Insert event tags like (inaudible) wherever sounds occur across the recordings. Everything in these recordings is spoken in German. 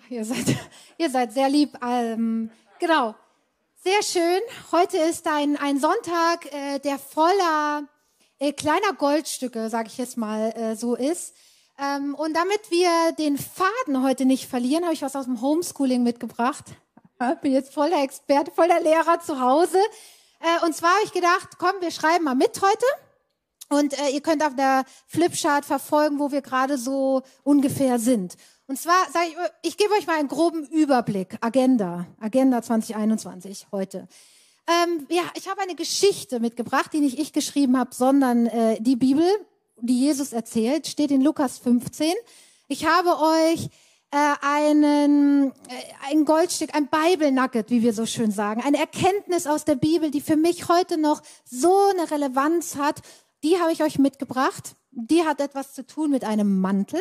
Ach, ihr seid, (laughs) ihr seid sehr lieb. Ähm, genau. Sehr schön. Heute ist ein, ein Sonntag, äh, der voller äh, kleiner Goldstücke, sage ich jetzt mal, äh, so ist. Ähm, und damit wir den Faden heute nicht verlieren, habe ich was aus dem Homeschooling mitgebracht. (laughs) Bin jetzt voller Experte, voller Lehrer zu Hause. Äh, und zwar habe ich gedacht, komm, wir schreiben mal mit heute. Und äh, ihr könnt auf der Flipchart verfolgen, wo wir gerade so ungefähr sind. Und zwar sage ich, ich gebe euch mal einen groben Überblick. Agenda, Agenda 2021 heute. Ähm, ja, ich habe eine Geschichte mitgebracht, die nicht ich geschrieben habe, sondern äh, die Bibel, die Jesus erzählt, steht in Lukas 15. Ich habe euch äh, einen, äh, ein Goldstück, ein Bible Nugget, wie wir so schön sagen, eine Erkenntnis aus der Bibel, die für mich heute noch so eine Relevanz hat, die habe ich euch mitgebracht. Die hat etwas zu tun mit einem Mantel.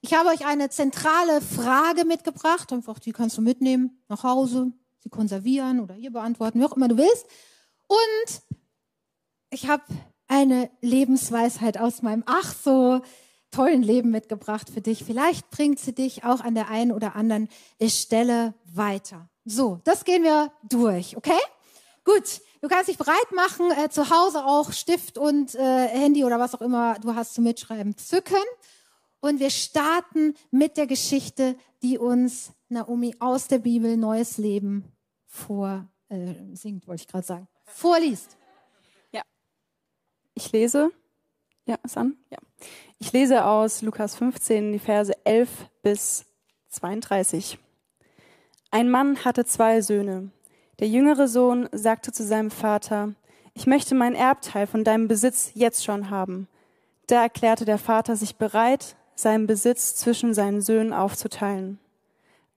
Ich habe euch eine zentrale Frage mitgebracht, einfach die kannst du mitnehmen nach Hause, sie konservieren oder hier beantworten, wie auch immer du willst. Und ich habe eine Lebensweisheit aus meinem ach so tollen Leben mitgebracht für dich. Vielleicht bringt sie dich auch an der einen oder anderen Stelle weiter. So, das gehen wir durch, okay? Gut, du kannst dich bereit machen, äh, zu Hause auch Stift und äh, Handy oder was auch immer du hast zum Mitschreiben zücken. Und wir starten mit der Geschichte, die uns Naomi aus der Bibel Neues Leben vor äh, singt, wollte ich gerade sagen, vorliest. Ja. Ich lese. Ja, ist an? Ja. Ich lese aus Lukas 15 die Verse 11 bis 32. Ein Mann hatte zwei Söhne. Der jüngere Sohn sagte zu seinem Vater, ich möchte mein Erbteil von deinem Besitz jetzt schon haben. Da erklärte der Vater sich bereit, seinen Besitz zwischen seinen Söhnen aufzuteilen.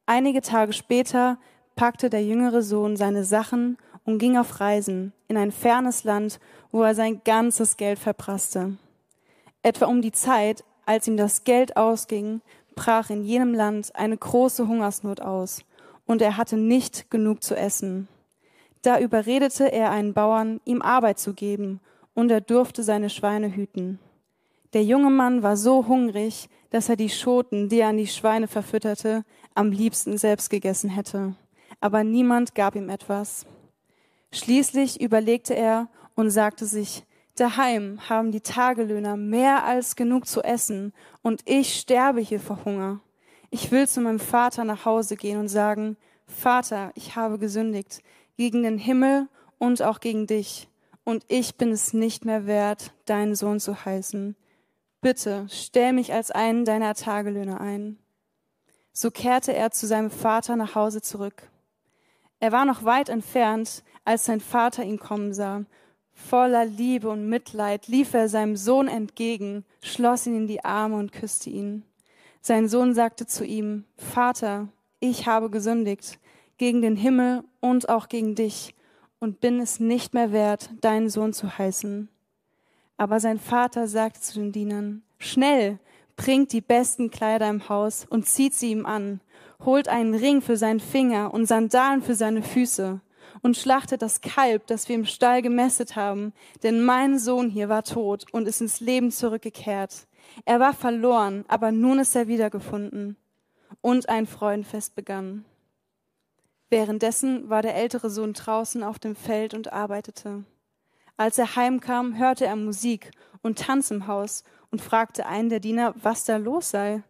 Einige Tage später packte der jüngere Sohn seine Sachen und ging auf Reisen in ein fernes Land, wo er sein ganzes Geld verprasste. Etwa um die Zeit, als ihm das Geld ausging, brach in jenem Land eine große Hungersnot aus, und er hatte nicht genug zu essen. Da überredete er einen Bauern, ihm Arbeit zu geben, und er durfte seine Schweine hüten. Der junge Mann war so hungrig, dass er die Schoten, die er an die Schweine verfütterte, am liebsten selbst gegessen hätte. Aber niemand gab ihm etwas. Schließlich überlegte er und sagte sich, daheim haben die Tagelöhner mehr als genug zu essen und ich sterbe hier vor Hunger. Ich will zu meinem Vater nach Hause gehen und sagen, Vater, ich habe gesündigt gegen den Himmel und auch gegen dich, und ich bin es nicht mehr wert, deinen Sohn zu heißen. Bitte stell mich als einen deiner Tagelöhner ein. So kehrte er zu seinem Vater nach Hause zurück. Er war noch weit entfernt, als sein Vater ihn kommen sah. Voller Liebe und Mitleid lief er seinem Sohn entgegen, schloss ihn in die Arme und küsste ihn. Sein Sohn sagte zu ihm, Vater, ich habe gesündigt gegen den Himmel und auch gegen dich und bin es nicht mehr wert, deinen Sohn zu heißen. Aber sein Vater sagte zu den Dienern, schnell, bringt die besten Kleider im Haus und zieht sie ihm an, holt einen Ring für seinen Finger und Sandalen für seine Füße und schlachtet das Kalb, das wir im Stall gemästet haben, denn mein Sohn hier war tot und ist ins Leben zurückgekehrt. Er war verloren, aber nun ist er wiedergefunden. Und ein Freudenfest begann. Währenddessen war der ältere Sohn draußen auf dem Feld und arbeitete. Als er heimkam, hörte er Musik und Tanz im Haus und fragte einen der Diener, was da los sei.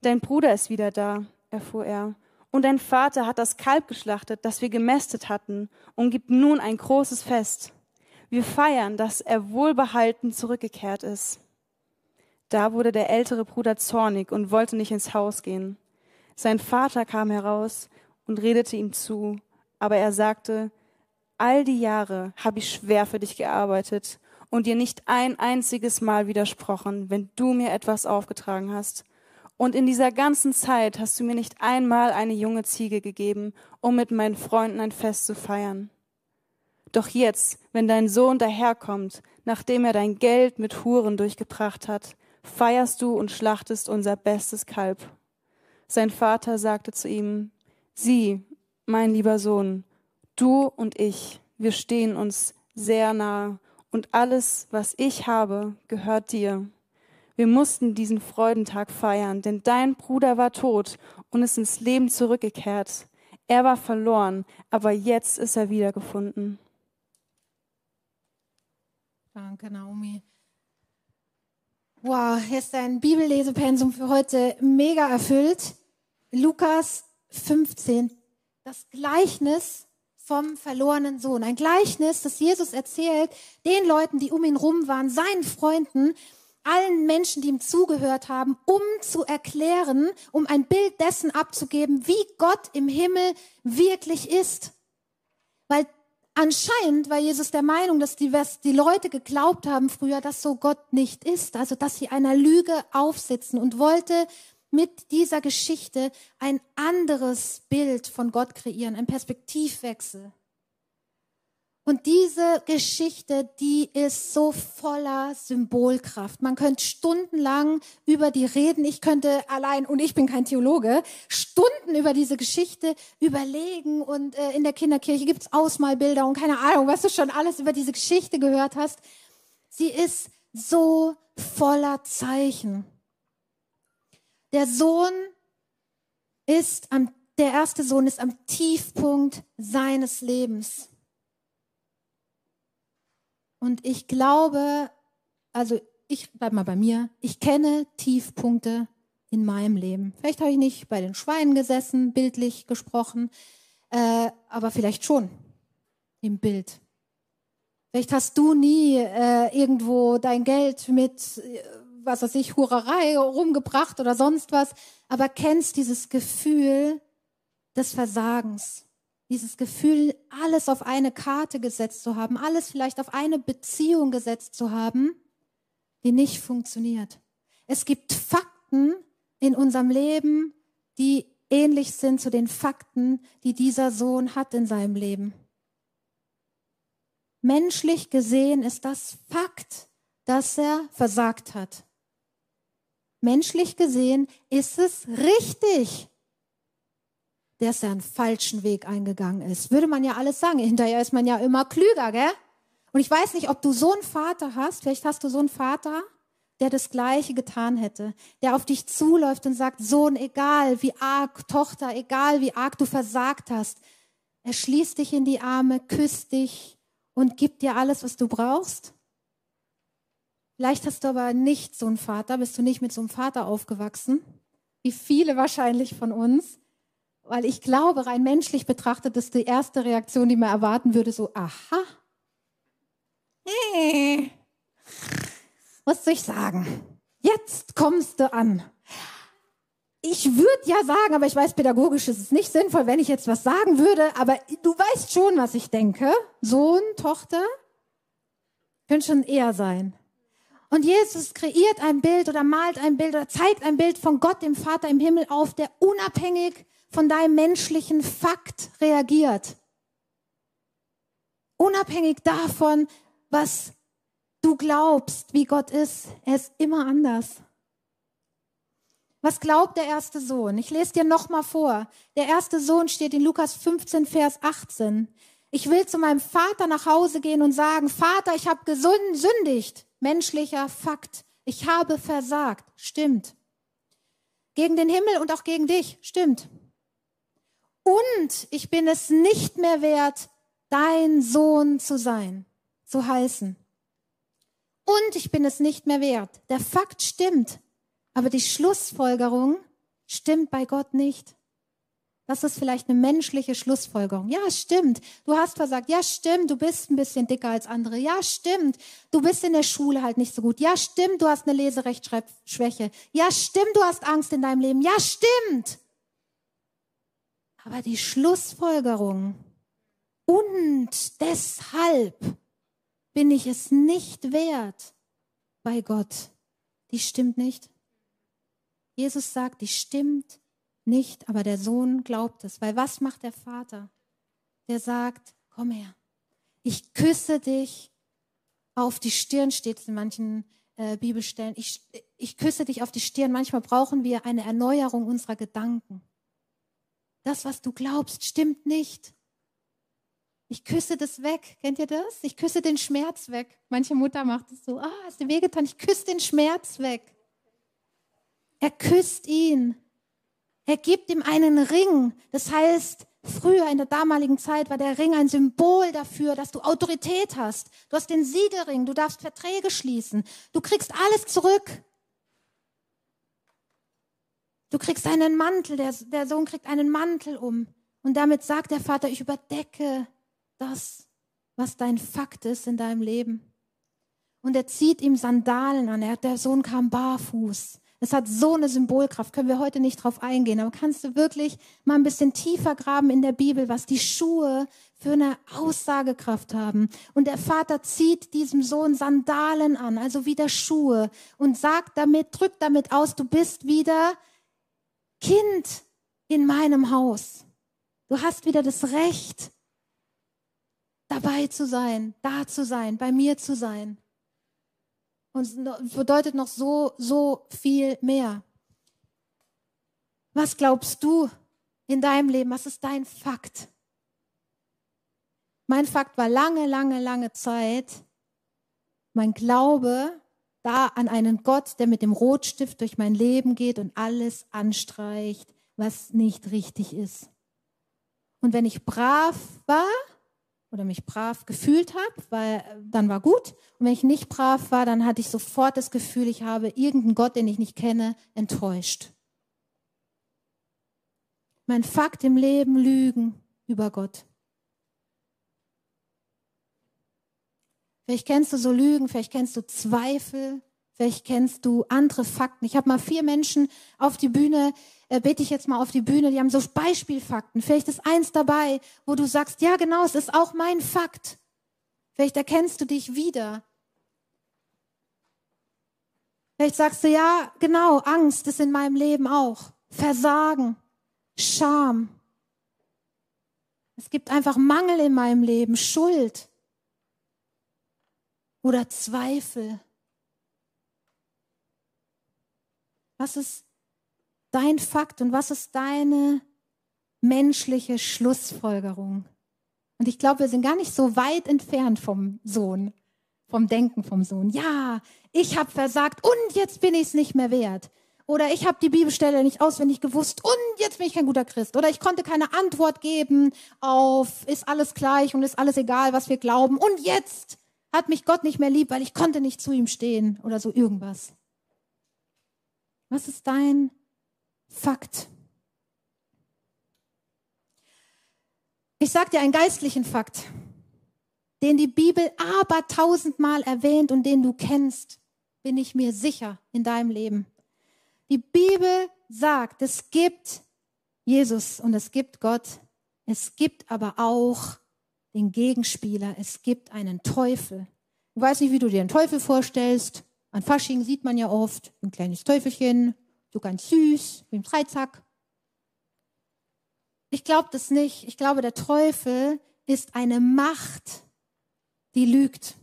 Dein Bruder ist wieder da, erfuhr er, und dein Vater hat das Kalb geschlachtet, das wir gemästet hatten, und gibt nun ein großes Fest. Wir feiern, dass er wohlbehalten zurückgekehrt ist. Da wurde der ältere Bruder zornig und wollte nicht ins Haus gehen. Sein Vater kam heraus und redete ihm zu, aber er sagte, all die Jahre habe ich schwer für dich gearbeitet und dir nicht ein einziges Mal widersprochen, wenn du mir etwas aufgetragen hast. Und in dieser ganzen Zeit hast du mir nicht einmal eine junge Ziege gegeben, um mit meinen Freunden ein Fest zu feiern. Doch jetzt, wenn dein Sohn daherkommt, nachdem er dein Geld mit Huren durchgebracht hat, feierst du und schlachtest unser bestes Kalb. Sein Vater sagte zu ihm, Sieh, mein lieber Sohn, Du und ich, wir stehen uns sehr nahe und alles, was ich habe, gehört dir. Wir mussten diesen Freudentag feiern, denn dein Bruder war tot und ist ins Leben zurückgekehrt. Er war verloren, aber jetzt ist er wiedergefunden. Danke, Naomi. Wow, hier ist dein Bibellesepensum für heute mega erfüllt. Lukas 15, das Gleichnis vom verlorenen Sohn. Ein Gleichnis, das Jesus erzählt den Leuten, die um ihn rum waren, seinen Freunden, allen Menschen, die ihm zugehört haben, um zu erklären, um ein Bild dessen abzugeben, wie Gott im Himmel wirklich ist. Weil anscheinend war Jesus der Meinung, dass die, die Leute geglaubt haben früher, dass so Gott nicht ist, also dass sie einer Lüge aufsitzen und wollte mit dieser Geschichte ein anderes Bild von Gott kreieren, ein Perspektivwechsel. Und diese Geschichte, die ist so voller Symbolkraft. Man könnte stundenlang über die reden. Ich könnte allein, und ich bin kein Theologe, Stunden über diese Geschichte überlegen. Und äh, in der Kinderkirche gibt's Ausmalbilder und keine Ahnung, was du schon alles über diese Geschichte gehört hast. Sie ist so voller Zeichen. Der Sohn ist am, der erste Sohn ist am Tiefpunkt seines Lebens. Und ich glaube, also ich bleib mal bei mir, ich kenne Tiefpunkte in meinem Leben. Vielleicht habe ich nicht bei den Schweinen gesessen, bildlich gesprochen, äh, aber vielleicht schon im Bild. Vielleicht hast du nie äh, irgendwo dein Geld mit äh, was weiß ich, Hurerei rumgebracht oder sonst was, aber kennst dieses Gefühl des Versagens. Dieses Gefühl, alles auf eine Karte gesetzt zu haben, alles vielleicht auf eine Beziehung gesetzt zu haben, die nicht funktioniert. Es gibt Fakten in unserem Leben, die ähnlich sind zu den Fakten, die dieser Sohn hat in seinem Leben. Menschlich gesehen ist das Fakt, dass er versagt hat menschlich gesehen ist es richtig, dass er einen falschen Weg eingegangen ist. Würde man ja alles sagen. Hinterher ist man ja immer klüger, gell? Und ich weiß nicht, ob du so einen Vater hast, vielleicht hast du so einen Vater, der das Gleiche getan hätte, der auf dich zuläuft und sagt, Sohn, egal wie arg, Tochter, egal wie arg du versagt hast, er schließt dich in die Arme, küsst dich und gibt dir alles, was du brauchst. Vielleicht hast du aber nicht so einen Vater, bist du nicht mit so einem Vater aufgewachsen, wie viele wahrscheinlich von uns, weil ich glaube, rein menschlich betrachtet ist die erste Reaktion, die man erwarten würde, so, aha, hey, was soll ich sagen? Jetzt kommst du an. Ich würde ja sagen, aber ich weiß, pädagogisch ist es nicht sinnvoll, wenn ich jetzt was sagen würde, aber du weißt schon, was ich denke. Sohn, Tochter, könnte schon eher sein. Und Jesus kreiert ein Bild oder malt ein Bild oder zeigt ein Bild von Gott, dem Vater im Himmel auf, der unabhängig von deinem menschlichen Fakt reagiert. Unabhängig davon, was du glaubst, wie Gott ist. Er ist immer anders. Was glaubt der erste Sohn? Ich lese dir nochmal vor. Der erste Sohn steht in Lukas 15, Vers 18. Ich will zu meinem Vater nach Hause gehen und sagen, Vater, ich habe gesündigt menschlicher Fakt. Ich habe versagt. Stimmt. Gegen den Himmel und auch gegen dich. Stimmt. Und ich bin es nicht mehr wert, dein Sohn zu sein, zu heißen. Und ich bin es nicht mehr wert. Der Fakt stimmt, aber die Schlussfolgerung stimmt bei Gott nicht. Das ist vielleicht eine menschliche Schlussfolgerung. Ja, stimmt. Du hast versagt. Ja, stimmt. Du bist ein bisschen dicker als andere. Ja, stimmt. Du bist in der Schule halt nicht so gut. Ja, stimmt. Du hast eine Leserechtschreibschwäche. Ja, stimmt. Du hast Angst in deinem Leben. Ja, stimmt. Aber die Schlussfolgerung und deshalb bin ich es nicht wert bei Gott, die stimmt nicht. Jesus sagt, die stimmt nicht, aber der Sohn glaubt es. Weil was macht der Vater? Der sagt, komm her, ich küsse dich auf die Stirn, steht es in manchen äh, Bibelstellen. Ich, ich küsse dich auf die Stirn. Manchmal brauchen wir eine Erneuerung unserer Gedanken. Das, was du glaubst, stimmt nicht. Ich küsse das weg. Kennt ihr das? Ich küsse den Schmerz weg. Manche Mutter macht es so, ah, hast du wehgetan? Ich küsse den Schmerz weg. Er küsst ihn. Er gibt ihm einen Ring. Das heißt, früher in der damaligen Zeit war der Ring ein Symbol dafür, dass du Autorität hast. Du hast den Siegelring, du darfst Verträge schließen. Du kriegst alles zurück. Du kriegst einen Mantel, der, der Sohn kriegt einen Mantel um. Und damit sagt der Vater, ich überdecke das, was dein Fakt ist in deinem Leben. Und er zieht ihm Sandalen an. Er, der Sohn kam barfuß. Es hat so eine Symbolkraft, können wir heute nicht drauf eingehen, aber kannst du wirklich mal ein bisschen tiefer graben in der Bibel, was die Schuhe für eine Aussagekraft haben. Und der Vater zieht diesem Sohn Sandalen an, also wieder Schuhe und sagt damit, drückt damit aus, du bist wieder Kind in meinem Haus. Du hast wieder das Recht, dabei zu sein, da zu sein, bei mir zu sein. Und bedeutet noch so, so viel mehr. Was glaubst du in deinem Leben? Was ist dein Fakt? Mein Fakt war lange, lange, lange Zeit mein Glaube da an einen Gott, der mit dem Rotstift durch mein Leben geht und alles anstreicht, was nicht richtig ist. Und wenn ich brav war, oder mich brav gefühlt habe, weil dann war gut. Und wenn ich nicht brav war, dann hatte ich sofort das Gefühl, ich habe irgendeinen Gott, den ich nicht kenne, enttäuscht. Mein Fakt im Leben, Lügen über Gott. Vielleicht kennst du so Lügen, vielleicht kennst du Zweifel, Vielleicht kennst du andere Fakten. Ich habe mal vier Menschen auf die Bühne, äh, bete ich jetzt mal auf die Bühne, die haben so Beispielfakten. Vielleicht ist eins dabei, wo du sagst, ja genau, es ist auch mein Fakt. Vielleicht erkennst du dich wieder. Vielleicht sagst du, ja genau, Angst ist in meinem Leben auch. Versagen, Scham. Es gibt einfach Mangel in meinem Leben, Schuld oder Zweifel. Was ist dein Fakt und was ist deine menschliche Schlussfolgerung? Und ich glaube, wir sind gar nicht so weit entfernt vom Sohn, vom Denken vom Sohn. Ja, ich habe versagt und jetzt bin ich es nicht mehr wert. Oder ich habe die Bibelstelle nicht auswendig gewusst und jetzt bin ich kein guter Christ. Oder ich konnte keine Antwort geben auf, ist alles gleich und ist alles egal, was wir glauben. Und jetzt hat mich Gott nicht mehr lieb, weil ich konnte nicht zu ihm stehen oder so irgendwas. Was ist dein Fakt? Ich sage dir einen geistlichen Fakt, den die Bibel aber tausendmal erwähnt und den du kennst, bin ich mir sicher in deinem Leben. Die Bibel sagt, es gibt Jesus und es gibt Gott. Es gibt aber auch den Gegenspieler. Es gibt einen Teufel. Ich weiß nicht, wie du dir den Teufel vorstellst. An Fasching sieht man ja oft ein kleines Teufelchen, so ganz süß, wie ein Dreizack. Ich glaube das nicht. Ich glaube, der Teufel ist eine Macht, die lügt.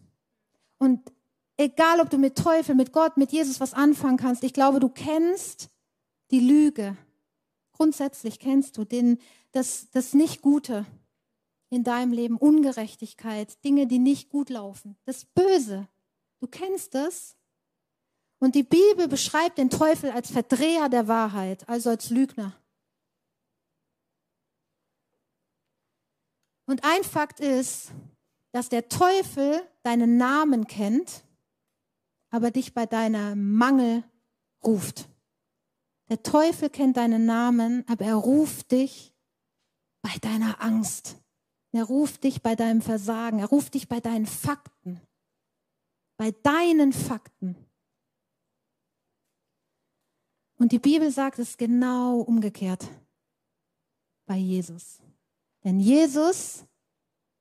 Und egal, ob du mit Teufel, mit Gott, mit Jesus was anfangen kannst, ich glaube, du kennst die Lüge. Grundsätzlich kennst du den, das, das Nicht-Gute in deinem Leben, Ungerechtigkeit, Dinge, die nicht gut laufen, das Böse. Du kennst es und die Bibel beschreibt den Teufel als Verdreher der Wahrheit, also als Lügner. Und ein Fakt ist, dass der Teufel deinen Namen kennt, aber dich bei deinem Mangel ruft. Der Teufel kennt deinen Namen, aber er ruft dich bei deiner Angst. Er ruft dich bei deinem Versagen. Er ruft dich bei deinen Fakten. Bei deinen Fakten. Und die Bibel sagt es genau umgekehrt bei Jesus. Denn Jesus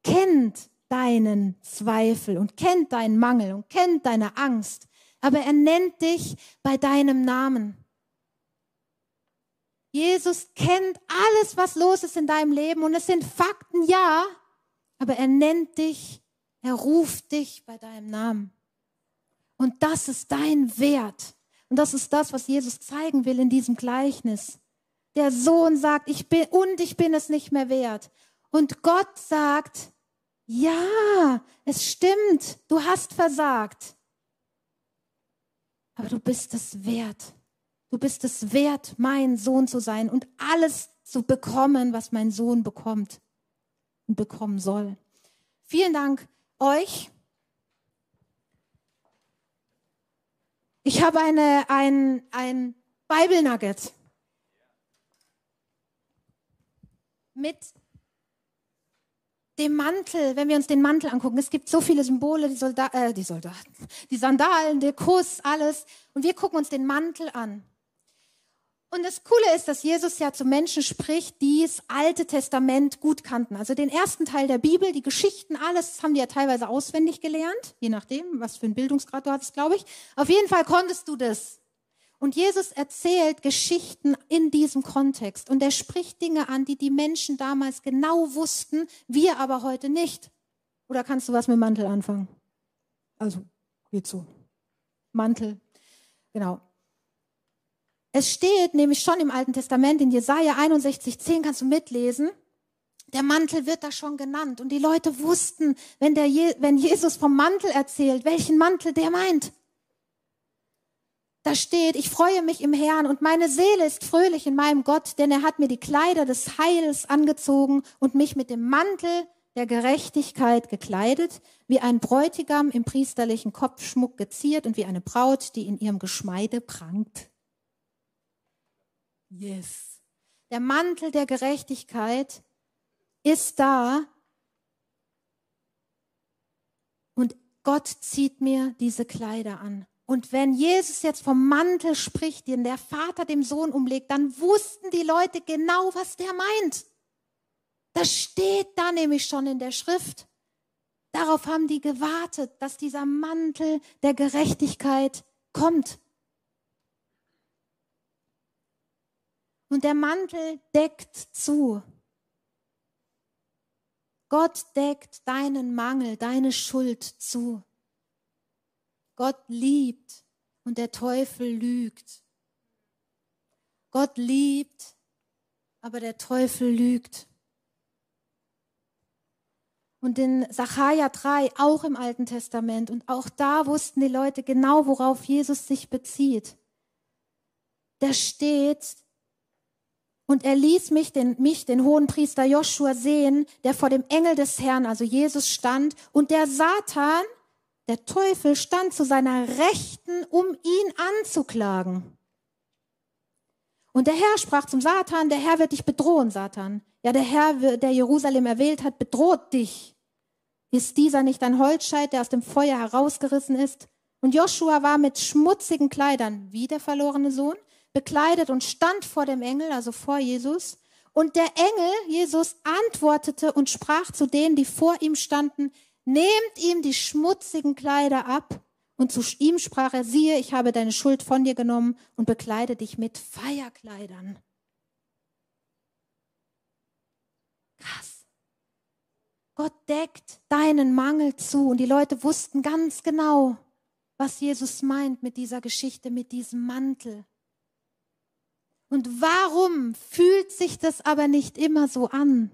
kennt deinen Zweifel und kennt deinen Mangel und kennt deine Angst, aber er nennt dich bei deinem Namen. Jesus kennt alles, was los ist in deinem Leben und es sind Fakten, ja, aber er nennt dich, er ruft dich bei deinem Namen. Und das ist dein Wert. Und das ist das, was Jesus zeigen will in diesem Gleichnis. Der Sohn sagt, ich bin, und ich bin es nicht mehr wert. Und Gott sagt, ja, es stimmt, du hast versagt. Aber du bist es wert. Du bist es wert, mein Sohn zu sein und alles zu bekommen, was mein Sohn bekommt und bekommen soll. Vielen Dank euch. Ich habe eine, ein, ein Bible Nugget mit dem Mantel, wenn wir uns den Mantel angucken, es gibt so viele Symbole, die, Solda äh, die Soldaten, die Sandalen, der Kuss, alles. Und wir gucken uns den Mantel an. Und das Coole ist, dass Jesus ja zu Menschen spricht, die das Alte Testament gut kannten. Also den ersten Teil der Bibel, die Geschichten, alles haben die ja teilweise auswendig gelernt, je nachdem, was für einen Bildungsgrad du hattest, glaube ich. Auf jeden Fall konntest du das. Und Jesus erzählt Geschichten in diesem Kontext. Und er spricht Dinge an, die die Menschen damals genau wussten, wir aber heute nicht. Oder kannst du was mit Mantel anfangen? Also, geht so. Mantel. Genau. Es steht nämlich schon im Alten Testament, in Jesaja 61, 10 kannst du mitlesen. Der Mantel wird da schon genannt. Und die Leute wussten, wenn, der Je wenn Jesus vom Mantel erzählt, welchen Mantel der meint. Da steht, ich freue mich im Herrn und meine Seele ist fröhlich in meinem Gott, denn er hat mir die Kleider des Heils angezogen und mich mit dem Mantel der Gerechtigkeit gekleidet, wie ein Bräutigam im priesterlichen Kopfschmuck geziert und wie eine Braut, die in ihrem Geschmeide prangt. Yes. Der Mantel der Gerechtigkeit ist da und Gott zieht mir diese Kleider an. Und wenn Jesus jetzt vom Mantel spricht, den der Vater dem Sohn umlegt, dann wussten die Leute genau, was der meint. Das steht da nämlich schon in der Schrift. Darauf haben die gewartet, dass dieser Mantel der Gerechtigkeit kommt. Und der Mantel deckt zu. Gott deckt deinen Mangel, deine Schuld zu. Gott liebt und der Teufel lügt. Gott liebt, aber der Teufel lügt. Und in Sacharja 3, auch im Alten Testament, und auch da wussten die Leute genau, worauf Jesus sich bezieht. Da steht, und er ließ mich, den, mich, den hohen Priester Joshua sehen, der vor dem Engel des Herrn, also Jesus, stand, und der Satan der Teufel stand zu seiner Rechten, um ihn anzuklagen. Und der Herr sprach zum Satan, der Herr wird dich bedrohen, Satan. Ja, der Herr, der Jerusalem erwählt hat, bedroht dich. Ist dieser nicht ein Holzscheit, der aus dem Feuer herausgerissen ist? Und Joshua war mit schmutzigen Kleidern, wie der verlorene Sohn, bekleidet und stand vor dem Engel, also vor Jesus. Und der Engel, Jesus, antwortete und sprach zu denen, die vor ihm standen, nehmt ihm die schmutzigen Kleider ab. Und zu ihm sprach er, siehe, ich habe deine Schuld von dir genommen und bekleide dich mit Feierkleidern. Krass. Gott deckt deinen Mangel zu und die Leute wussten ganz genau, was Jesus meint mit dieser Geschichte, mit diesem Mantel. Und warum fühlt sich das aber nicht immer so an?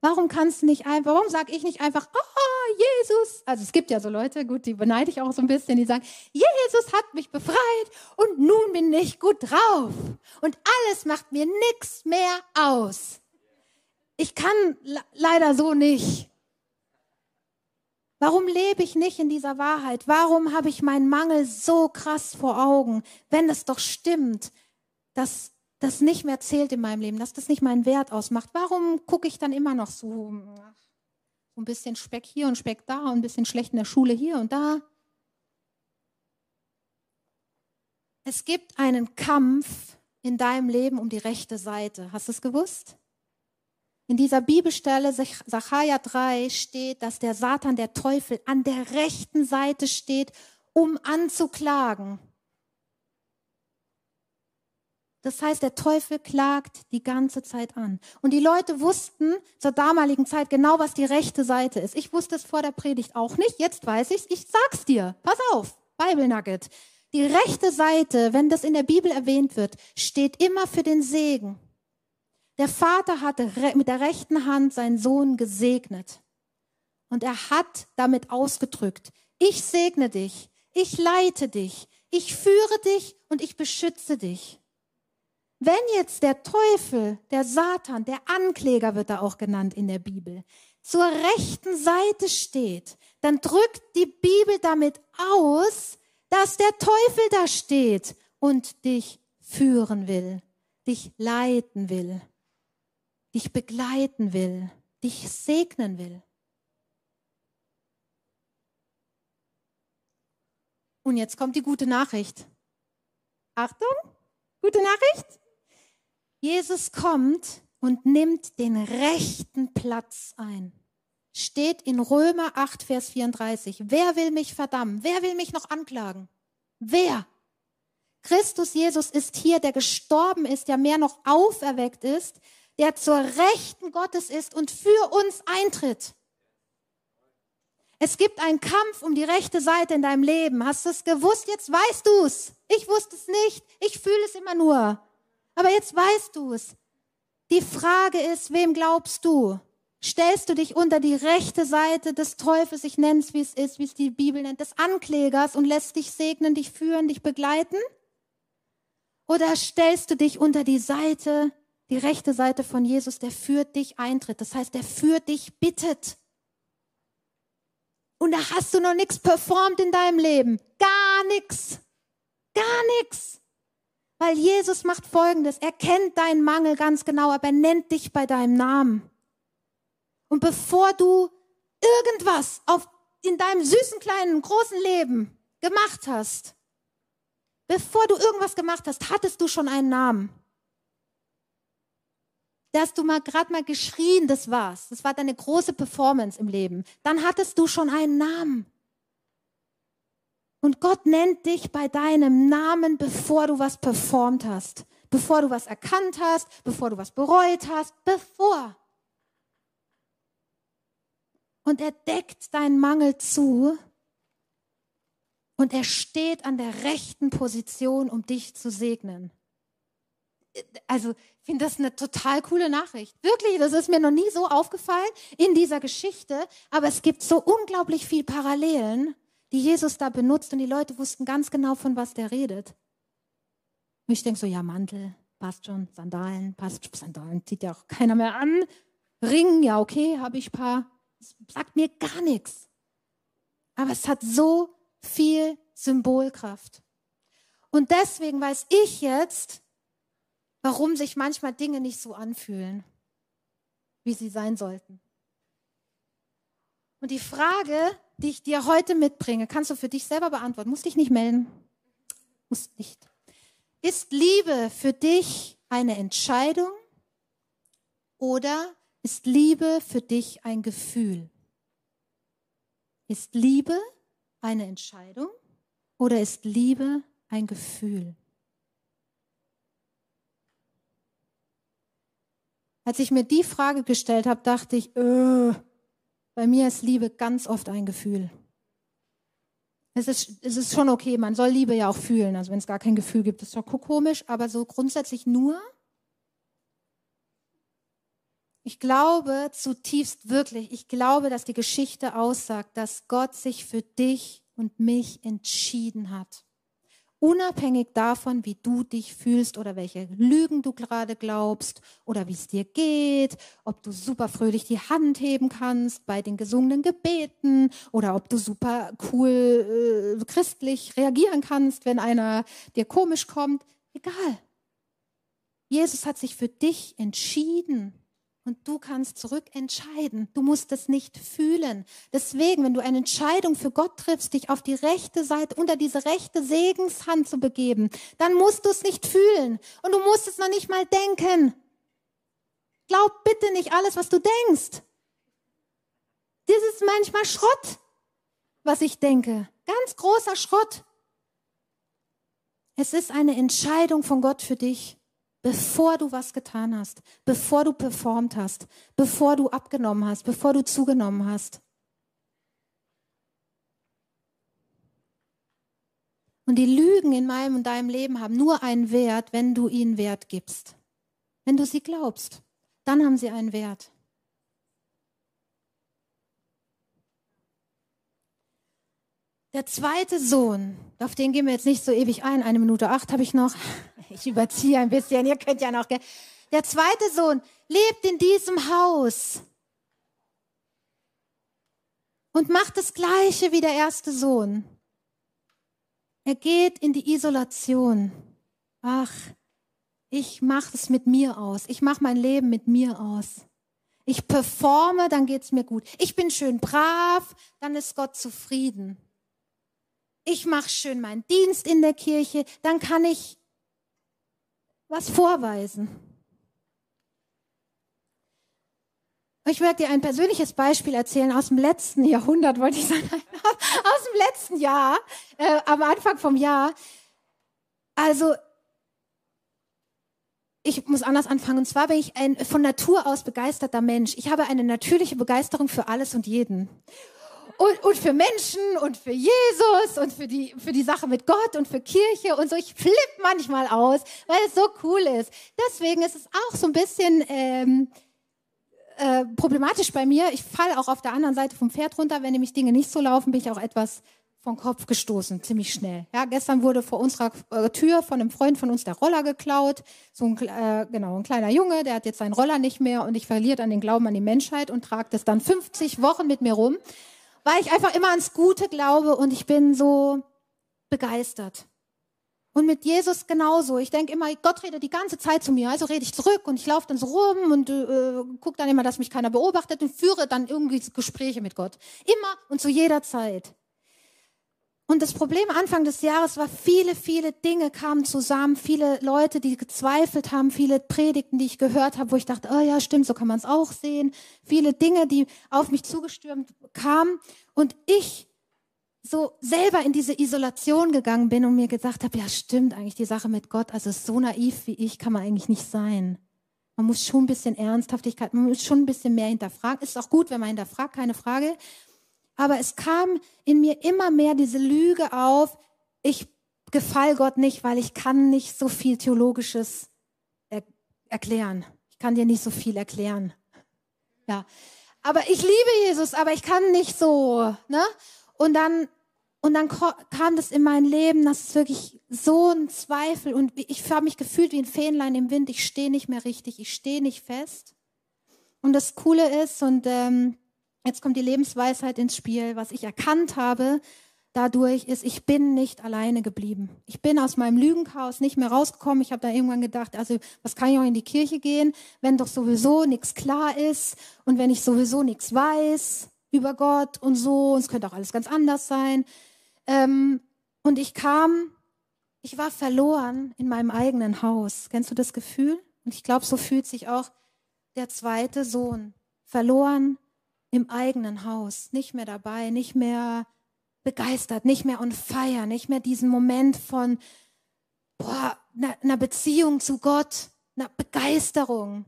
Warum kannst du nicht einfach, warum sage ich nicht einfach, oh, Jesus? Also es gibt ja so Leute, gut, die beneide ich auch so ein bisschen, die sagen, Jesus hat mich befreit und nun bin ich gut drauf. Und alles macht mir nichts mehr aus. Ich kann leider so nicht. Warum lebe ich nicht in dieser Wahrheit? Warum habe ich meinen Mangel so krass vor Augen, wenn es doch stimmt, dass das nicht mehr zählt in meinem Leben, dass das nicht meinen Wert ausmacht, warum gucke ich dann immer noch so, ein bisschen Speck hier und Speck da und ein bisschen schlecht in der Schule hier und da? Es gibt einen Kampf in deinem Leben um die rechte Seite. Hast du es gewusst? In dieser Bibelstelle, Sacharja 3, steht, dass der Satan, der Teufel, an der rechten Seite steht, um anzuklagen. Das heißt, der Teufel klagt die ganze Zeit an. Und die Leute wussten zur damaligen Zeit genau, was die rechte Seite ist. Ich wusste es vor der Predigt auch nicht. Jetzt weiß ich's. Ich sag's dir. Pass auf. Bible Nugget. Die rechte Seite, wenn das in der Bibel erwähnt wird, steht immer für den Segen. Der Vater hatte mit der rechten Hand seinen Sohn gesegnet. Und er hat damit ausgedrückt, ich segne dich, ich leite dich, Ich führe dich und ich beschütze dich. Wenn jetzt der Teufel, der Satan, der Ankläger wird er auch genannt in der Bibel, zur rechten Seite steht, dann drückt die Bibel damit aus, dass der Teufel da steht und dich führen will, dich leiten will, dich begleiten will, dich segnen will. Und jetzt kommt die gute Nachricht. Achtung, gute Nachricht. Jesus kommt und nimmt den rechten Platz ein. Steht in Römer 8, Vers 34. Wer will mich verdammen? Wer will mich noch anklagen? Wer? Christus Jesus ist hier, der gestorben ist, der mehr noch auferweckt ist, der zur Rechten Gottes ist und für uns eintritt. Es gibt einen Kampf um die rechte Seite in deinem Leben. Hast du es gewusst? Jetzt weißt du es. Ich wusste es nicht. Ich fühle es immer nur. Aber jetzt weißt du es. Die Frage ist, wem glaubst du? Stellst du dich unter die rechte Seite des Teufels, ich nenne es wie es ist, wie es die Bibel nennt, des Anklägers und lässt dich segnen, dich führen, dich begleiten? Oder stellst du dich unter die Seite, die rechte Seite von Jesus, der führt dich eintritt? Das heißt, der führt dich bittet. Und da hast du noch nichts performt in deinem Leben. Gar nichts. Gar nichts. Weil Jesus macht Folgendes. Er kennt deinen Mangel ganz genau, aber er nennt dich bei deinem Namen. Und bevor du irgendwas auf, in deinem süßen, kleinen, großen Leben gemacht hast, bevor du irgendwas gemacht hast, hattest du schon einen Namen. Da hast du mal gerade mal geschrien, das war's. Das war deine große Performance im Leben. Dann hattest du schon einen Namen. Und Gott nennt dich bei deinem Namen, bevor du was performt hast, bevor du was erkannt hast, bevor du was bereut hast, bevor. Und er deckt deinen Mangel zu und er steht an der rechten Position, um dich zu segnen. Also, ich finde das eine total coole Nachricht. Wirklich, das ist mir noch nie so aufgefallen in dieser Geschichte, aber es gibt so unglaublich viel Parallelen die Jesus da benutzt und die Leute wussten ganz genau, von was der redet. Und ich denke so, ja, Mantel, passt schon, Sandalen, passt, Sandalen zieht ja auch keiner mehr an. Ring, ja, okay, habe ich paar. Das sagt mir gar nichts. Aber es hat so viel Symbolkraft. Und deswegen weiß ich jetzt, warum sich manchmal Dinge nicht so anfühlen, wie sie sein sollten. Und die Frage, die ich dir heute mitbringe, kannst du für dich selber beantworten. Musst dich nicht melden. Musst nicht. Ist Liebe für dich eine Entscheidung oder ist Liebe für dich ein Gefühl? Ist Liebe eine Entscheidung oder ist Liebe ein Gefühl? Als ich mir die Frage gestellt habe, dachte ich, äh, bei mir ist Liebe ganz oft ein Gefühl. Es ist, es ist schon okay, man soll Liebe ja auch fühlen. Also wenn es gar kein Gefühl gibt, ist doch komisch, aber so grundsätzlich nur. Ich glaube zutiefst wirklich, ich glaube, dass die Geschichte aussagt, dass Gott sich für dich und mich entschieden hat unabhängig davon, wie du dich fühlst oder welche Lügen du gerade glaubst oder wie es dir geht, ob du super fröhlich die Hand heben kannst bei den gesungenen Gebeten oder ob du super cool äh, christlich reagieren kannst, wenn einer dir komisch kommt. Egal. Jesus hat sich für dich entschieden. Und du kannst zurückentscheiden. Du musst es nicht fühlen. Deswegen, wenn du eine Entscheidung für Gott triffst, dich auf die rechte Seite, unter diese rechte Segenshand zu begeben, dann musst du es nicht fühlen. Und du musst es noch nicht mal denken. Glaub bitte nicht alles, was du denkst. Das ist manchmal Schrott, was ich denke. Ganz großer Schrott. Es ist eine Entscheidung von Gott für dich bevor du was getan hast, bevor du performt hast, bevor du abgenommen hast, bevor du zugenommen hast. Und die Lügen in meinem und deinem Leben haben nur einen Wert, wenn du ihnen Wert gibst. Wenn du sie glaubst, dann haben sie einen Wert. Der zweite Sohn, auf den gehen wir jetzt nicht so ewig ein. Eine Minute acht habe ich noch. Ich überziehe ein bisschen. Ihr könnt ja noch. Der zweite Sohn lebt in diesem Haus und macht das Gleiche wie der erste Sohn. Er geht in die Isolation. Ach, ich mache es mit mir aus. Ich mache mein Leben mit mir aus. Ich performe, dann geht's mir gut. Ich bin schön brav, dann ist Gott zufrieden. Ich mache schön meinen Dienst in der Kirche, dann kann ich was vorweisen. Ich möchte dir ein persönliches Beispiel erzählen aus dem letzten Jahrhundert, wollte ich sagen, (laughs) aus dem letzten Jahr, äh, am Anfang vom Jahr. Also ich muss anders anfangen. Und zwar bin ich ein von Natur aus begeisterter Mensch. Ich habe eine natürliche Begeisterung für alles und jeden. Und, und für Menschen und für Jesus und für die, für die Sache mit Gott und für Kirche und so. Ich flippe manchmal aus, weil es so cool ist. Deswegen ist es auch so ein bisschen ähm, äh, problematisch bei mir. Ich falle auch auf der anderen Seite vom Pferd runter. Wenn nämlich Dinge nicht so laufen, bin ich auch etwas vom Kopf gestoßen, ziemlich schnell. Ja, gestern wurde vor unserer äh, Tür von einem Freund von uns der Roller geklaut. So ein, äh, genau, ein kleiner Junge, der hat jetzt seinen Roller nicht mehr und ich verliere dann den Glauben an die Menschheit und trage das dann 50 Wochen mit mir rum, weil ich einfach immer ans Gute glaube und ich bin so begeistert. Und mit Jesus genauso. Ich denke immer, Gott redet die ganze Zeit zu mir. Also rede ich zurück und ich laufe dann so rum und äh, gucke dann immer, dass mich keiner beobachtet und führe dann irgendwie Gespräche mit Gott. Immer und zu jeder Zeit. Und das Problem Anfang des Jahres war, viele, viele Dinge kamen zusammen, viele Leute, die gezweifelt haben, viele Predigten, die ich gehört habe, wo ich dachte, oh ja, stimmt, so kann man es auch sehen. Viele Dinge, die auf mich zugestürmt kamen und ich so selber in diese Isolation gegangen bin und mir gesagt habe, ja, stimmt eigentlich die Sache mit Gott, also so naiv wie ich kann man eigentlich nicht sein. Man muss schon ein bisschen Ernsthaftigkeit, man muss schon ein bisschen mehr hinterfragen. Ist auch gut, wenn man hinterfragt, keine Frage. Aber es kam in mir immer mehr diese Lüge auf, ich gefall Gott nicht, weil ich kann nicht so viel Theologisches er erklären. Ich kann dir nicht so viel erklären. Ja. Aber ich liebe Jesus, aber ich kann nicht so, ne? Und dann, und dann kam das in mein Leben, das ist wirklich so ein Zweifel und ich habe mich gefühlt wie ein Fähnlein im Wind. Ich stehe nicht mehr richtig, ich stehe nicht fest. Und das Coole ist, und ähm, Jetzt kommt die Lebensweisheit ins Spiel. Was ich erkannt habe dadurch ist, ich bin nicht alleine geblieben. Ich bin aus meinem Lügenchaos nicht mehr rausgekommen. Ich habe da irgendwann gedacht, also was kann ich auch in die Kirche gehen, wenn doch sowieso nichts klar ist und wenn ich sowieso nichts weiß über Gott und so. Und es könnte auch alles ganz anders sein. Ähm, und ich kam, ich war verloren in meinem eigenen Haus. Kennst du das Gefühl? Und ich glaube, so fühlt sich auch der zweite Sohn. Verloren im eigenen Haus, nicht mehr dabei, nicht mehr begeistert, nicht mehr on fire, nicht mehr diesen Moment von boah, einer, einer Beziehung zu Gott, einer Begeisterung.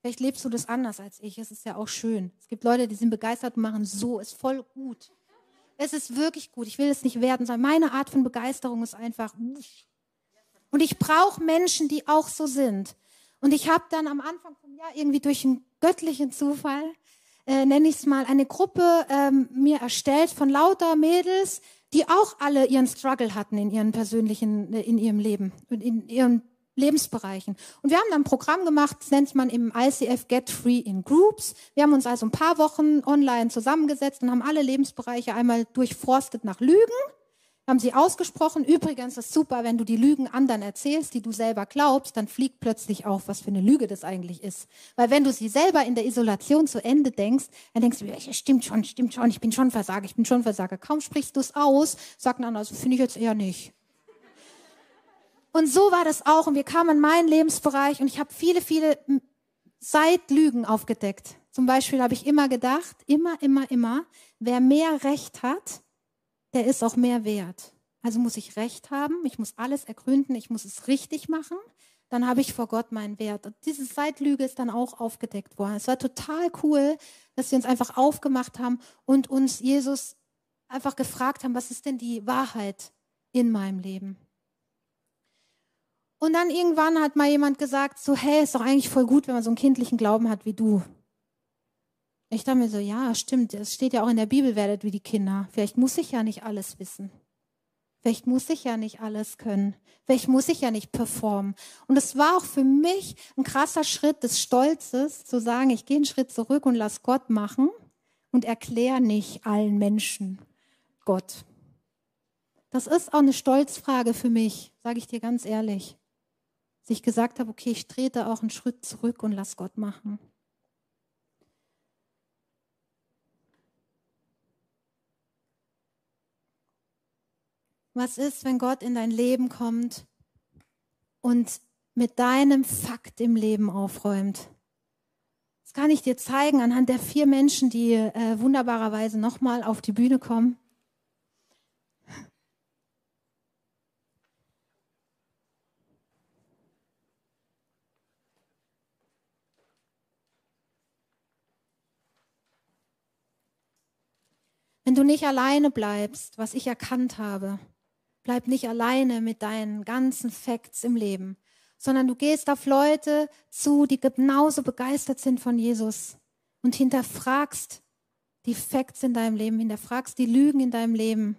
Vielleicht lebst du das anders als ich. Es ist ja auch schön. Es gibt Leute, die sind begeistert und machen so, ist voll gut. Es ist wirklich gut. Ich will es nicht werden, sondern meine Art von Begeisterung ist einfach. Und ich brauche Menschen, die auch so sind. Und ich habe dann am Anfang vom Jahr irgendwie durch einen göttlichen Zufall äh, nenne ich es mal, eine Gruppe ähm, mir erstellt von lauter Mädels, die auch alle ihren Struggle hatten in ihren persönlichen, äh, in ihrem Leben in ihren Lebensbereichen. Und wir haben dann ein Programm gemacht, das nennt man im ICF Get Free in Groups. Wir haben uns also ein paar Wochen online zusammengesetzt und haben alle Lebensbereiche einmal durchforstet nach Lügen haben sie ausgesprochen. Übrigens ist super, wenn du die Lügen anderen erzählst, die du selber glaubst, dann fliegt plötzlich auf, was für eine Lüge das eigentlich ist. Weil wenn du sie selber in der Isolation zu Ende denkst, dann denkst du, stimmt schon, stimmt schon, ich bin schon Versager, ich bin schon Versager. Kaum sprichst du es aus, sagt ein also finde ich jetzt eher nicht. Und so war das auch. Und wir kamen in meinen Lebensbereich und ich habe viele, viele Seitlügen aufgedeckt. Zum Beispiel habe ich immer gedacht, immer, immer, immer, wer mehr Recht hat, der ist auch mehr wert. Also muss ich Recht haben, ich muss alles ergründen, ich muss es richtig machen, dann habe ich vor Gott meinen Wert. Und diese Seitlüge ist dann auch aufgedeckt worden. Es war total cool, dass wir uns einfach aufgemacht haben und uns Jesus einfach gefragt haben, was ist denn die Wahrheit in meinem Leben? Und dann irgendwann hat mal jemand gesagt, so, hey, ist doch eigentlich voll gut, wenn man so einen kindlichen Glauben hat wie du. Ich dachte mir so, ja, stimmt, es steht ja auch in der Bibel, werdet wie die Kinder. Vielleicht muss ich ja nicht alles wissen. Vielleicht muss ich ja nicht alles können. Vielleicht muss ich ja nicht performen. Und es war auch für mich ein krasser Schritt des Stolzes, zu sagen, ich gehe einen Schritt zurück und lass Gott machen und erkläre nicht allen Menschen Gott. Das ist auch eine Stolzfrage für mich, sage ich dir ganz ehrlich. Dass ich gesagt habe, okay, ich trete auch einen Schritt zurück und lass Gott machen. Was ist, wenn Gott in dein Leben kommt und mit deinem Fakt im Leben aufräumt? Das kann ich dir zeigen anhand der vier Menschen, die äh, wunderbarerweise nochmal auf die Bühne kommen. Wenn du nicht alleine bleibst, was ich erkannt habe, Bleib nicht alleine mit deinen ganzen Facts im Leben, sondern du gehst auf Leute zu, die genauso begeistert sind von Jesus und hinterfragst die Facts in deinem Leben, hinterfragst die Lügen in deinem Leben.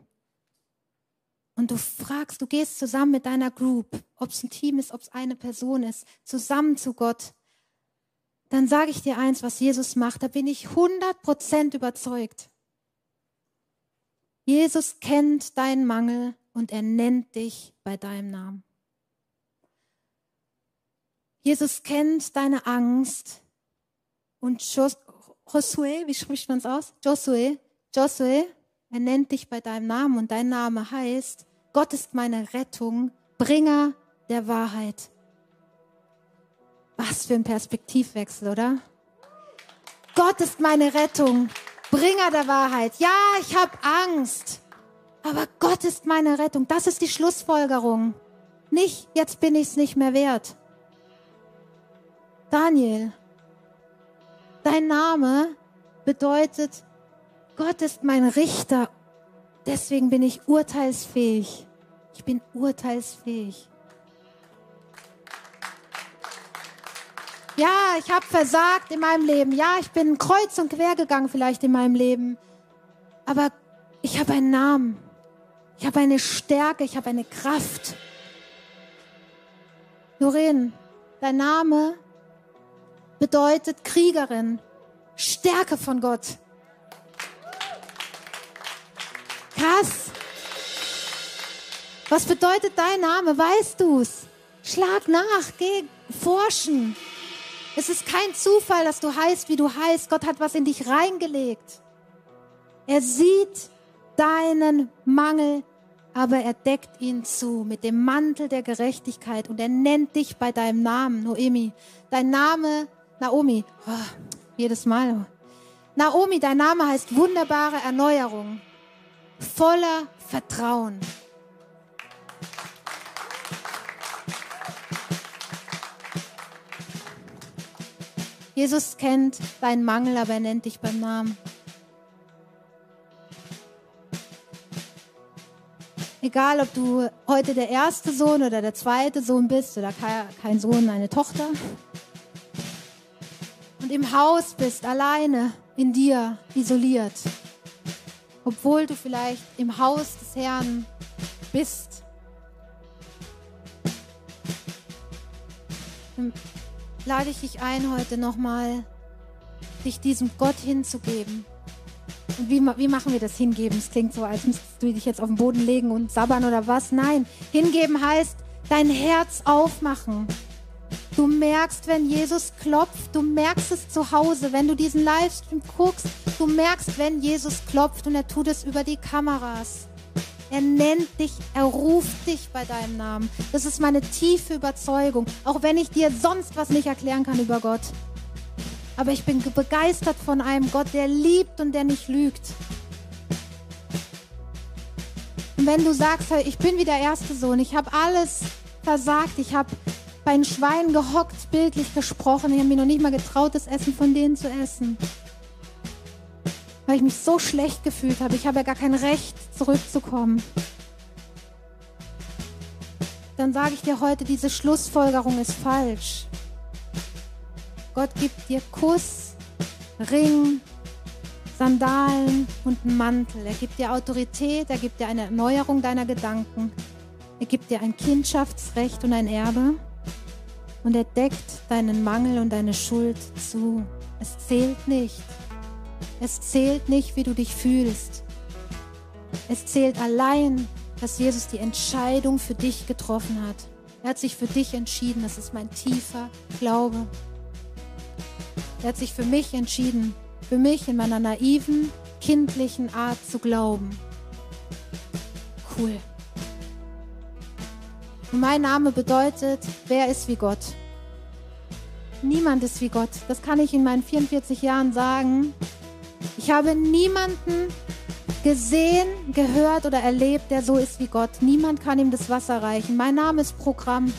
Und du fragst, du gehst zusammen mit deiner Group, ob es ein Team ist, ob es eine Person ist, zusammen zu Gott. Dann sage ich dir eins, was Jesus macht, da bin ich 100% überzeugt. Jesus kennt deinen Mangel und er nennt dich bei deinem Namen. Jesus kennt deine Angst und Josué, wie spricht man es aus? Josué, Josué, er nennt dich bei deinem Namen und dein Name heißt, Gott ist meine Rettung, Bringer der Wahrheit. Was für ein Perspektivwechsel, oder? Gott ist meine Rettung, Bringer der Wahrheit. Ja, ich habe Angst. Aber Gott ist meine Rettung. Das ist die Schlussfolgerung. Nicht, jetzt bin ich es nicht mehr wert. Daniel, dein Name bedeutet, Gott ist mein Richter. Deswegen bin ich urteilsfähig. Ich bin urteilsfähig. Ja, ich habe versagt in meinem Leben. Ja, ich bin kreuz und quer gegangen vielleicht in meinem Leben. Aber ich habe einen Namen. Ich habe eine Stärke, ich habe eine Kraft. Loren, dein Name bedeutet Kriegerin, Stärke von Gott. Krass. Was bedeutet dein Name? Weißt du's? Schlag nach, geh forschen. Es ist kein Zufall, dass du heißt, wie du heißt. Gott hat was in dich reingelegt. Er sieht deinen Mangel aber er deckt ihn zu mit dem Mantel der Gerechtigkeit und er nennt dich bei deinem Namen, Noemi. Dein Name, Naomi, oh, jedes Mal. Naomi, dein Name heißt wunderbare Erneuerung, voller Vertrauen. Jesus kennt deinen Mangel, aber er nennt dich beim Namen. Egal, ob du heute der erste Sohn oder der zweite Sohn bist oder kein Sohn, eine Tochter. Und im Haus bist, alleine, in dir, isoliert. Obwohl du vielleicht im Haus des Herrn bist. Lade ich dich ein, heute nochmal dich diesem Gott hinzugeben wie, wie machen wir das hingeben? Es klingt so, als müsstest du dich jetzt auf den Boden legen und sabbern oder was. Nein, hingeben heißt dein Herz aufmachen. Du merkst, wenn Jesus klopft, du merkst es zu Hause, wenn du diesen Livestream guckst, du merkst, wenn Jesus klopft und er tut es über die Kameras. Er nennt dich, er ruft dich bei deinem Namen. Das ist meine tiefe Überzeugung, auch wenn ich dir sonst was nicht erklären kann über Gott. Aber ich bin begeistert von einem Gott, der liebt und der nicht lügt. Und wenn du sagst, ich bin wie der erste Sohn, ich habe alles versagt, ich habe bei den Schweinen gehockt, bildlich gesprochen, ich habe mir noch nicht mal getraut, das Essen von denen zu essen. Weil ich mich so schlecht gefühlt habe, ich habe ja gar kein Recht, zurückzukommen. Dann sage ich dir heute, diese Schlussfolgerung ist falsch. Gott gibt dir Kuss, Ring, Sandalen und einen Mantel. Er gibt dir Autorität, er gibt dir eine Erneuerung deiner Gedanken. Er gibt dir ein Kindschaftsrecht und ein Erbe. Und er deckt deinen Mangel und deine Schuld zu. Es zählt nicht. Es zählt nicht, wie du dich fühlst. Es zählt allein, dass Jesus die Entscheidung für dich getroffen hat. Er hat sich für dich entschieden. Das ist mein tiefer Glaube. Er hat sich für mich entschieden. Für mich in meiner naiven, kindlichen Art zu glauben. Cool. Und mein Name bedeutet, wer ist wie Gott? Niemand ist wie Gott. Das kann ich in meinen 44 Jahren sagen. Ich habe niemanden gesehen, gehört oder erlebt, der so ist wie Gott. Niemand kann ihm das Wasser reichen. Mein Name ist Programm.